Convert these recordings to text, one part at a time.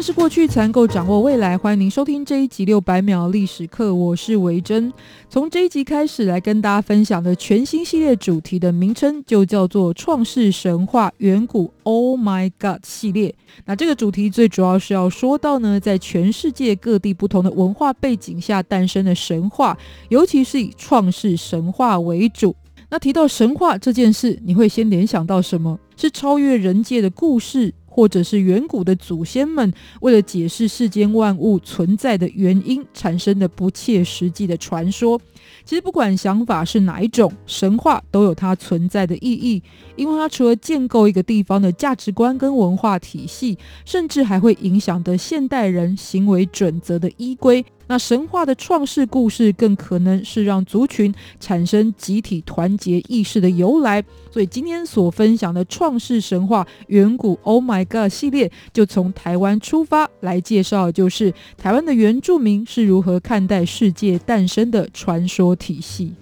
认识过去，才能够掌握未来。欢迎您收听这一集六百秒历史课，我是维珍。从这一集开始，来跟大家分享的全新系列主题的名称就叫做《创世神话：远古 Oh My God》系列。那这个主题最主要是要说到呢，在全世界各地不同的文化背景下诞生的神话，尤其是以创世神话为主。那提到神话这件事，你会先联想到什么？是超越人界的故事？或者是远古的祖先们为了解释世间万物存在的原因产生的不切实际的传说。其实不管想法是哪一种，神话都有它存在的意义，因为它除了建构一个地方的价值观跟文化体系，甚至还会影响的现代人行为准则的依归。那神话的创世故事更可能是让族群产生集体团结意识的由来，所以今天所分享的创世神话远古 Oh My God 系列，就从台湾出发来介绍，就是台湾的原住民是如何看待世界诞生的传说体系。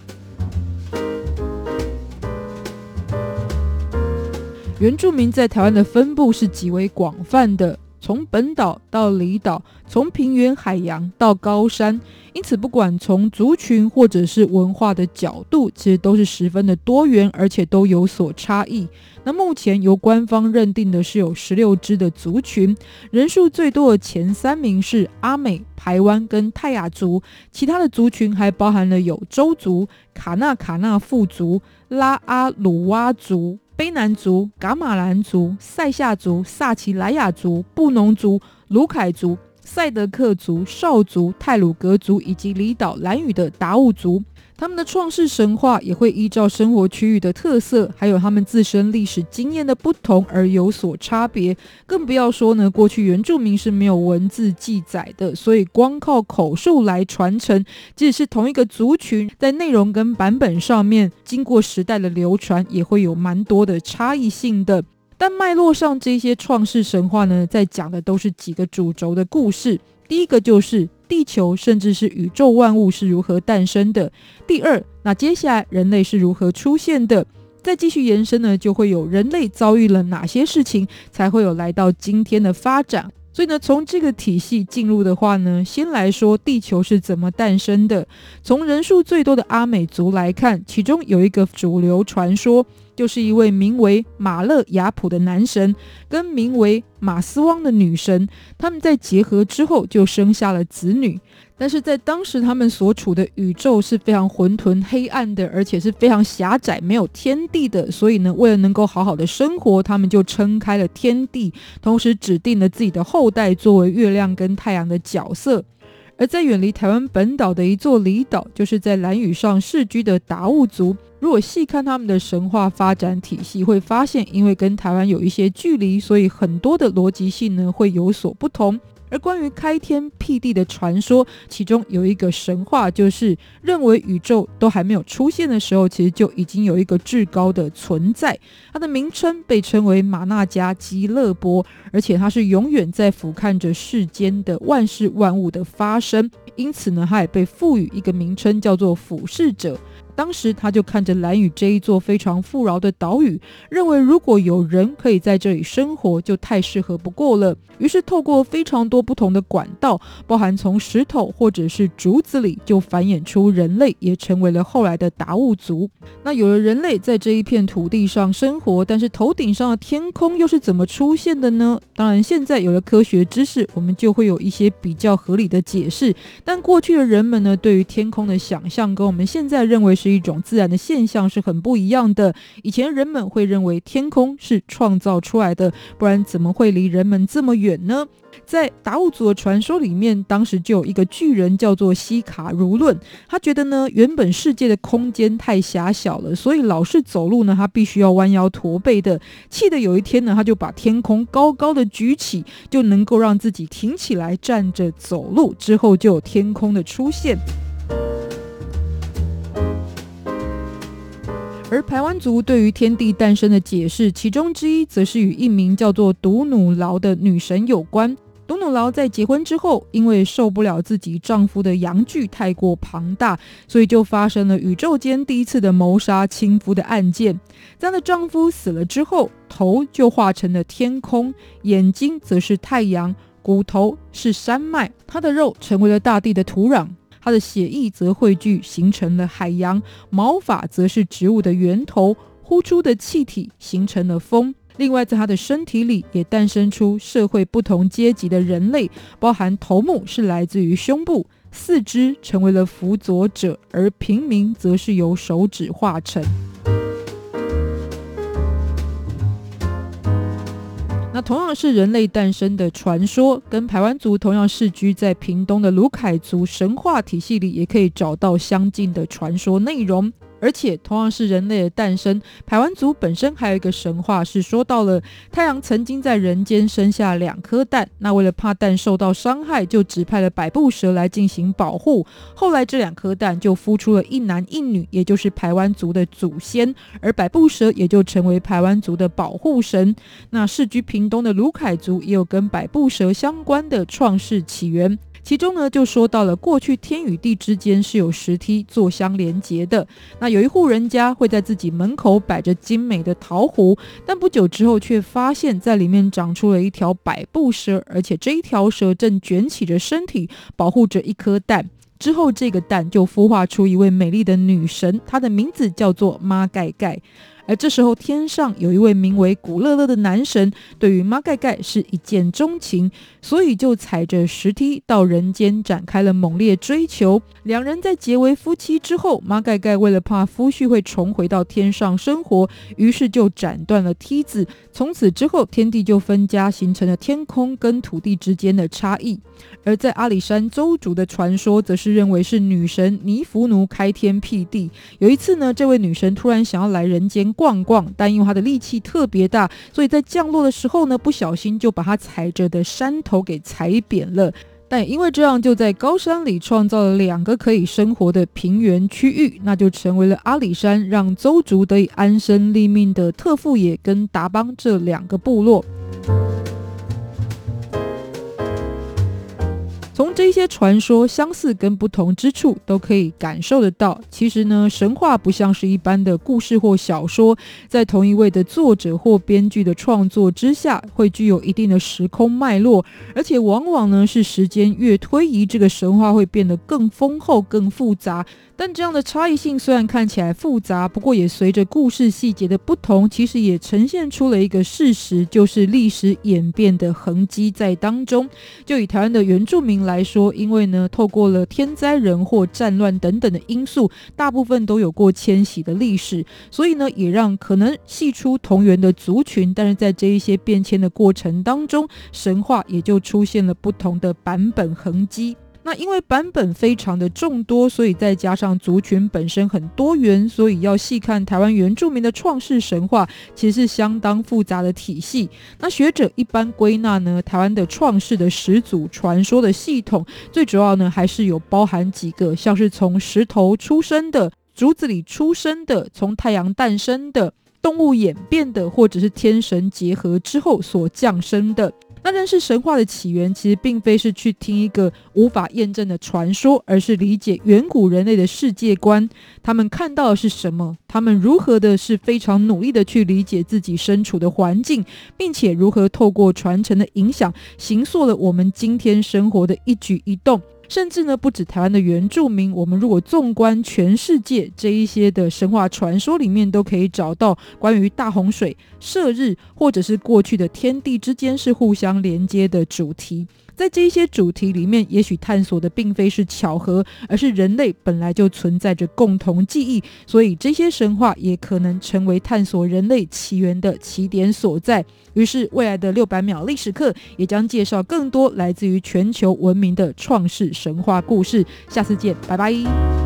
原住民在台湾的分布是极为广泛的。从本岛到离岛，从平原海洋到高山，因此不管从族群或者是文化的角度，其实都是十分的多元，而且都有所差异。那目前由官方认定的是有十六支的族群，人数最多的前三名是阿美、排湾跟泰雅族，其他的族群还包含了有周族、卡纳卡纳富族、拉阿鲁哇族。卑南族、噶玛兰族、塞夏族、萨奇莱雅族、布农族、鲁凯族、赛德克族、邵族、泰鲁格族以及离岛兰语的达悟族。他们的创世神话也会依照生活区域的特色，还有他们自身历史经验的不同而有所差别。更不要说呢，过去原住民是没有文字记载的，所以光靠口述来传承，即使是同一个族群，在内容跟版本上面，经过时代的流传，也会有蛮多的差异性的。但脉络上，这些创世神话呢，在讲的都是几个主轴的故事。第一个就是地球，甚至是宇宙万物是如何诞生的。第二，那接下来人类是如何出现的？再继续延伸呢，就会有人类遭遇了哪些事情，才会有来到今天的发展。所以呢，从这个体系进入的话呢，先来说地球是怎么诞生的。从人数最多的阿美族来看，其中有一个主流传说。就是一位名为马勒亚普的男神，跟名为马斯汪的女神，他们在结合之后就生下了子女。但是在当时他们所处的宇宙是非常混沌黑暗的，而且是非常狭窄，没有天地的。所以呢，为了能够好好的生活，他们就撑开了天地，同时指定了自己的后代作为月亮跟太阳的角色。而在远离台湾本岛的一座离岛，就是在蓝屿上世居的达悟族。如果细看他们的神话发展体系，会发现，因为跟台湾有一些距离，所以很多的逻辑性呢会有所不同。而关于开天辟地的传说，其中有一个神话，就是认为宇宙都还没有出现的时候，其实就已经有一个至高的存在，它的名称被称为马纳加基勒波，而且它是永远在俯瞰着世间的万事万物的发生，因此呢，它也被赋予一个名称，叫做俯视者。当时他就看着蓝屿这一座非常富饶的岛屿，认为如果有人可以在这里生活，就太适合不过了。于是透过非常多不同的管道，包含从石头或者是竹子里，就繁衍出人类，也成为了后来的达悟族。那有了人类在这一片土地上生活，但是头顶上的天空又是怎么出现的呢？当然，现在有了科学知识，我们就会有一些比较合理的解释。但过去的人们呢，对于天空的想象，跟我们现在认为是。是一种自然的现象是很不一样的。以前人们会认为天空是创造出来的，不然怎么会离人们这么远呢？在达悟族的传说里面，当时就有一个巨人叫做西卡如论，他觉得呢，原本世界的空间太狭小了，所以老是走路呢，他必须要弯腰驼背的。气得有一天呢，他就把天空高高的举起，就能够让自己挺起来站着走路，之后就有天空的出现。而排湾族对于天地诞生的解释，其中之一则是与一名叫做独努劳的女神有关。独努劳在结婚之后，因为受不了自己丈夫的阳具太过庞大，所以就发生了宇宙间第一次的谋杀亲夫的案件。在的丈夫死了之后，头就化成了天空，眼睛则是太阳，骨头是山脉，她的肉成为了大地的土壤。他的血液则汇聚形成了海洋，毛发则是植物的源头，呼出的气体形成了风。另外，在他的身体里也诞生出社会不同阶级的人类，包含头目是来自于胸部，四肢成为了辅佐者，而平民则是由手指化成。那同样是人类诞生的传说，跟排湾族同样世居在屏东的卢凯族神话体系里，也可以找到相近的传说内容。而且同样是人类的诞生，排湾族本身还有一个神话是说到了太阳曾经在人间生下两颗蛋，那为了怕蛋受到伤害，就指派了百步蛇来进行保护。后来这两颗蛋就孵出了一男一女，也就是排湾族的祖先，而百步蛇也就成为排湾族的保护神。那世居屏东的鲁凯族也有跟百步蛇相关的创世起源。其中呢，就说到了过去天与地之间是有石梯做相连接的。那有一户人家会在自己门口摆着精美的陶壶，但不久之后却发现，在里面长出了一条百步蛇，而且这一条蛇正卷起着身体，保护着一颗蛋。之后，这个蛋就孵化出一位美丽的女神，她的名字叫做妈盖盖。而这时候，天上有一位名为古乐乐的男神，对于妈盖盖是一见钟情，所以就踩着石梯到人间展开了猛烈追求。两人在结为夫妻之后，妈盖盖为了怕夫婿会重回到天上生活，于是就斩断了梯子。从此之后，天地就分家，形成了天空跟土地之间的差异。而在阿里山邹族的传说，则是认为是女神尼芙奴开天辟地。有一次呢，这位女神突然想要来人间。逛逛，但因为他的力气特别大，所以在降落的时候呢，不小心就把他踩着的山头给踩扁了。但因为这样，就在高山里创造了两个可以生活的平原区域，那就成为了阿里山让邹族得以安身立命的特富野跟达邦这两个部落。从这些传说相似跟不同之处，都可以感受得到。其实呢，神话不像是一般的故事或小说，在同一位的作者或编剧的创作之下，会具有一定的时空脉络，而且往往呢是时间越推移，这个神话会变得更丰厚、更复杂。但这样的差异性虽然看起来复杂，不过也随着故事细节的不同，其实也呈现出了一个事实，就是历史演变的痕迹在当中。就以台湾的原住民来说，因为呢，透过了天灾人祸、战乱等等的因素，大部分都有过迁徙的历史，所以呢，也让可能系出同源的族群，但是在这一些变迁的过程当中，神话也就出现了不同的版本痕迹。那因为版本非常的众多，所以再加上族群本身很多元，所以要细看台湾原住民的创世神话，其实是相当复杂的体系。那学者一般归纳呢，台湾的创世的始祖传说的系统，最主要呢还是有包含几个，像是从石头出生的、竹子里出生的、从太阳诞生的、动物演变的，或者是天神结合之后所降生的。那认识神话的起源，其实并非是去听一个无法验证的传说，而是理解远古人类的世界观。他们看到的是什么？他们如何的是非常努力的去理解自己身处的环境，并且如何透过传承的影响，形塑了我们今天生活的一举一动。甚至呢，不止台湾的原住民，我们如果纵观全世界这一些的神话传说里面，都可以找到关于大洪水、射日，或者是过去的天地之间是互相连接的主题。在这些主题里面，也许探索的并非是巧合，而是人类本来就存在着共同记忆，所以这些神话也可能成为探索人类起源的起点所在。于是，未来的六百秒历史课也将介绍更多来自于全球文明的创世神话故事。下次见，拜拜。